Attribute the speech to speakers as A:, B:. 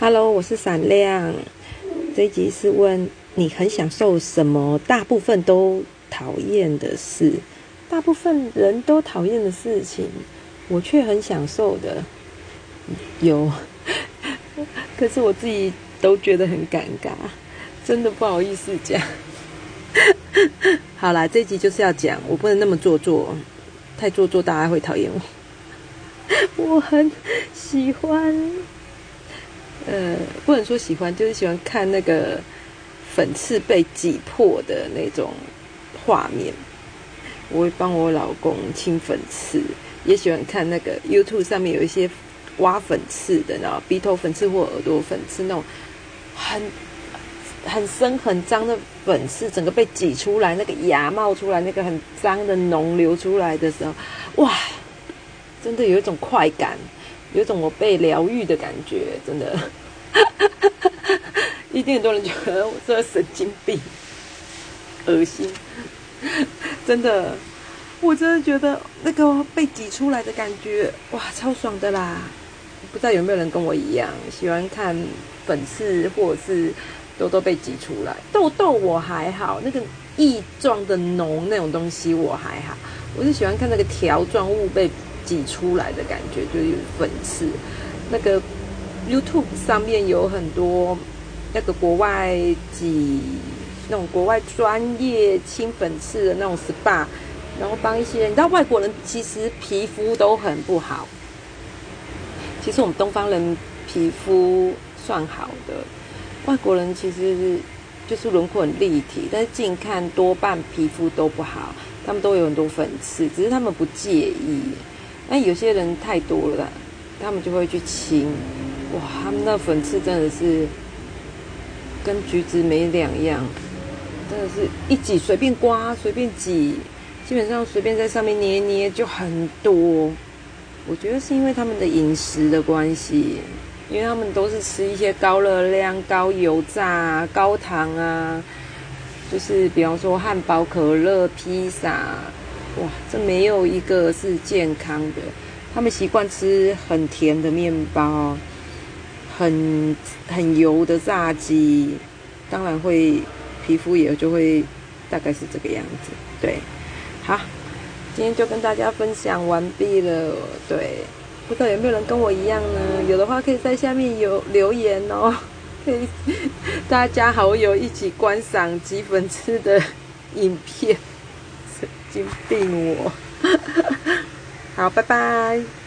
A: Hello，我是闪亮。这一集是问你很享受什么？大部分都讨厌的事，大部分人都讨厌的事情，我却很享受的。有，可是我自己都觉得很尴尬，真的不好意思讲。好啦，这集就是要讲，我不能那么做作，太做作大家会讨厌我。我很喜欢。呃，不能说喜欢，就是喜欢看那个粉刺被挤破的那种画面。我会帮我老公清粉刺，也喜欢看那个 YouTube 上面有一些挖粉刺的，然后鼻头粉刺或耳朵粉刺那种很很深很脏的粉刺，整个被挤出来，那个牙冒出来，那个很脏的脓流出来的时候，哇，真的有一种快感。有种我被疗愈的感觉，真的，一定很多人觉得我这神经病，恶心，真的，我真的觉得那个被挤出来的感觉，哇，超爽的啦！不知道有没有人跟我一样，喜欢看粉刺或者是痘痘被挤出来？痘痘我还好，那个异状的脓那种东西我还好，我是喜欢看那个条状物被。挤出来的感觉就是粉刺，那个 YouTube 上面有很多那个国外挤那种国外专业清粉刺的那种 SPA，然后帮一些你知道外国人其实皮肤都很不好，其实我们东方人皮肤算好的，外国人其实是就是轮廓很立体，但是近看多半皮肤都不好，他们都有很多粉刺，只是他们不介意。那有些人太多了，他们就会去清，哇，他们那粉刺真的是跟橘子没两样，真的是一挤随便刮随便挤，基本上随便在上面捏捏就很多。我觉得是因为他们的饮食的关系，因为他们都是吃一些高热量、高油炸、高糖啊，就是比方说汉堡、可乐、披萨。哇，这没有一个是健康的。他们习惯吃很甜的面包，很很油的炸鸡，当然会皮肤也就会大概是这个样子。对，好，今天就跟大家分享完毕了。对，不知道有没有人跟我一样呢？有的话可以在下面有留言哦，可以大家好友一起观赏鸡粉吃的影片。神经病我，好，拜拜。